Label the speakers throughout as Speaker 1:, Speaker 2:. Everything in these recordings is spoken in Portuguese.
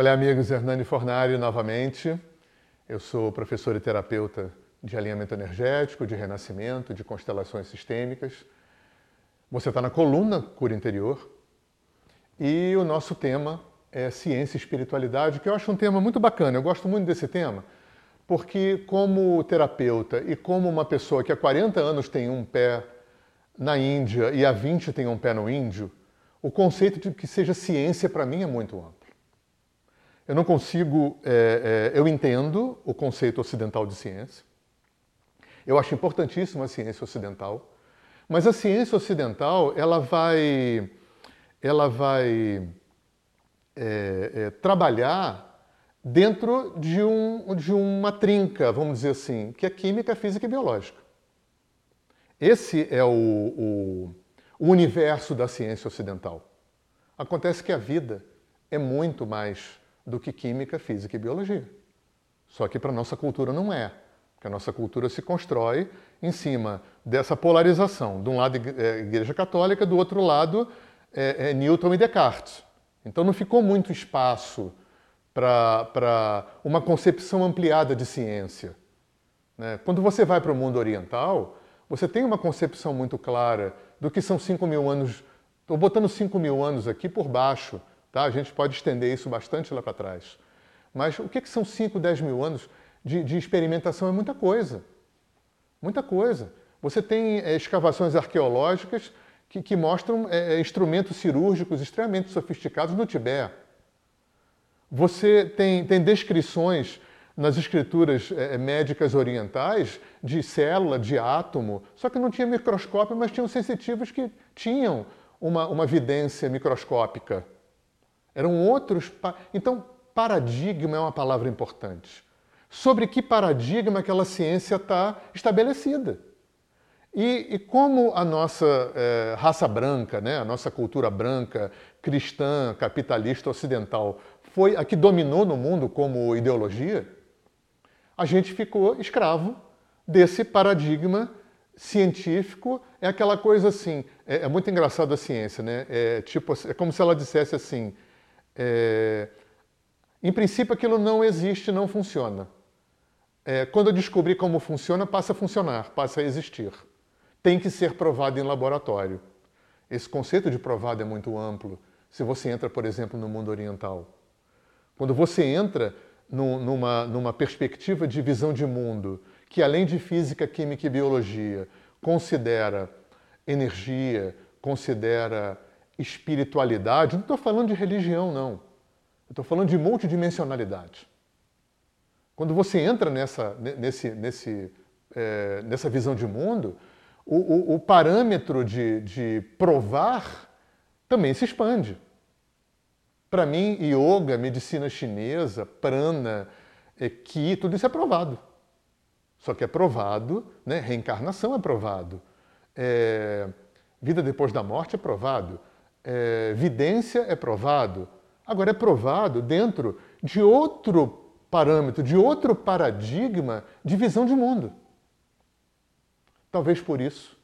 Speaker 1: Olá, amigos. Hernani Fornari novamente. Eu sou professor e terapeuta de alinhamento energético, de renascimento, de constelações sistêmicas. Você está na coluna Cura Interior e o nosso tema é ciência e espiritualidade, que eu acho um tema muito bacana. Eu gosto muito desse tema porque, como terapeuta e como uma pessoa que há 40 anos tem um pé na Índia e há 20 tem um pé no índio, o conceito de que seja ciência para mim é muito amplo. Eu não consigo, é, é, eu entendo o conceito ocidental de ciência, eu acho importantíssima a ciência ocidental, mas a ciência ocidental ela vai, ela vai é, é trabalhar dentro de, um, de uma trinca, vamos dizer assim, que é química, física e biológica. Esse é o, o, o universo da ciência ocidental. Acontece que a vida é muito mais do que química, física e biologia. Só que para a nossa cultura não é. Porque a nossa cultura se constrói em cima dessa polarização. De um lado, é Igreja Católica, do outro lado, é, é Newton e Descartes. Então não ficou muito espaço para uma concepção ampliada de ciência. Né? Quando você vai para o mundo oriental, você tem uma concepção muito clara do que são 5 mil anos. Estou botando 5 mil anos aqui por baixo, tá? a gente pode estender isso bastante lá para trás. Mas o que, que são 5, 10 mil anos de, de, experimentação? É muita coisa. Muita coisa. Você tem é, escavações arqueológicas que, que mostram é, instrumentos cirúrgicos extremamente sofisticados no Tibete. Você tem, tem descrições nas escrituras é, médicas orientais de célula, de átomo, só que não tinha microscópio, mas tinham sensitivos que tinham uma, uma vidência microscópica. Eram outros. Então, paradigma é uma palavra importante. Sobre que paradigma aquela ciência está estabelecida. E, e, como a nossa é, raça branca, né, a nossa cultura branca, cristã, capitalista ocidental, foi a que dominou no mundo como ideologia, a gente ficou escravo desse paradigma científico. É aquela coisa assim, é, é muito engraçado a ciência, né? É, tipo, é como se ela dissesse assim, é, em princípio aquilo não existe, não funciona. É, quando eu descobri como funciona, passa a funcionar, passa a existir. Tem que ser provado em laboratório. Esse conceito de provado é muito amplo. Se você entra, por exemplo, no mundo oriental. Quando você entra numa, numa perspectiva de visão de mundo que, além de física, química e biologia, considera energia, considera espiritualidade, não estou falando de religião, não. Estou falando de multidimensionalidade. Quando você entra nessa, nesse, nesse, é, nessa visão de mundo, o, o, o parâmetro de, de provar também se expande. Para mim, yoga, medicina chinesa, prana, ki, tudo isso é provado. Só que é provado, né? reencarnação é provado, é... vida depois da morte é provado, é... vidência é provado. Agora, é provado dentro de outro parâmetro, de outro paradigma de visão de mundo. Talvez por isso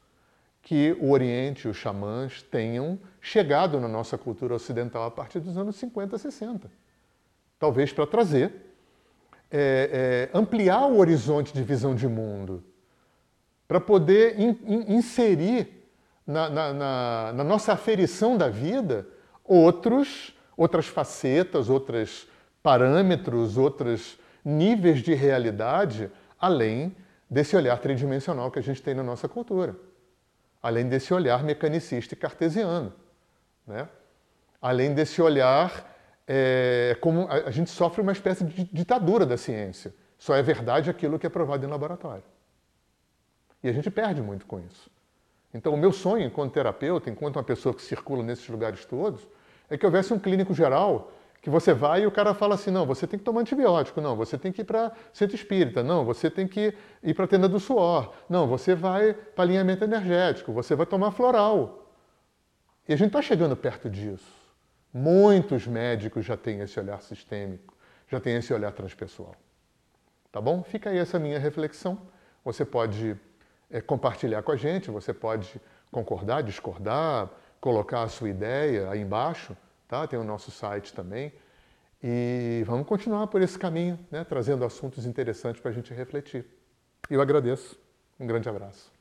Speaker 1: que o Oriente, os xamãs, tenham chegado na nossa cultura ocidental a partir dos anos 50, 60. Talvez para trazer, é, é, ampliar o horizonte de visão de mundo, para poder in, in, inserir na, na, na, na, nossa aferição da vida outros, outras facetas, outros parâmetros, outros níveis de realidade, além desse olhar tridimensional que a gente tem na nossa cultura além desse olhar mecanicista e cartesiano. Né? Além desse olhar, é, como a, a gente sofre uma espécie de ditadura da ciência. Só é verdade aquilo que é provado em laboratório. E a gente perde muito com isso. Então, o meu sonho, enquanto terapeuta, enquanto uma pessoa que circula nesses lugares todos, é que houvesse um clínico geral que você vai e o cara fala assim: não, você tem que tomar antibiótico, não, você tem que ir para centro espírita, não, você tem que ir para a tenda do suor, não, você vai para alinhamento energético, você vai tomar floral. E a gente está chegando perto disso. Muitos médicos já têm esse olhar sistêmico, já têm esse olhar transpessoal. Tá bom? Fica aí essa minha reflexão. Você pode é, compartilhar com a gente, você pode concordar, discordar, colocar a sua ideia aí embaixo tá? tem o nosso site também. E vamos continuar por esse caminho, né, trazendo assuntos interessantes para a gente refletir. Eu agradeço. Um grande abraço.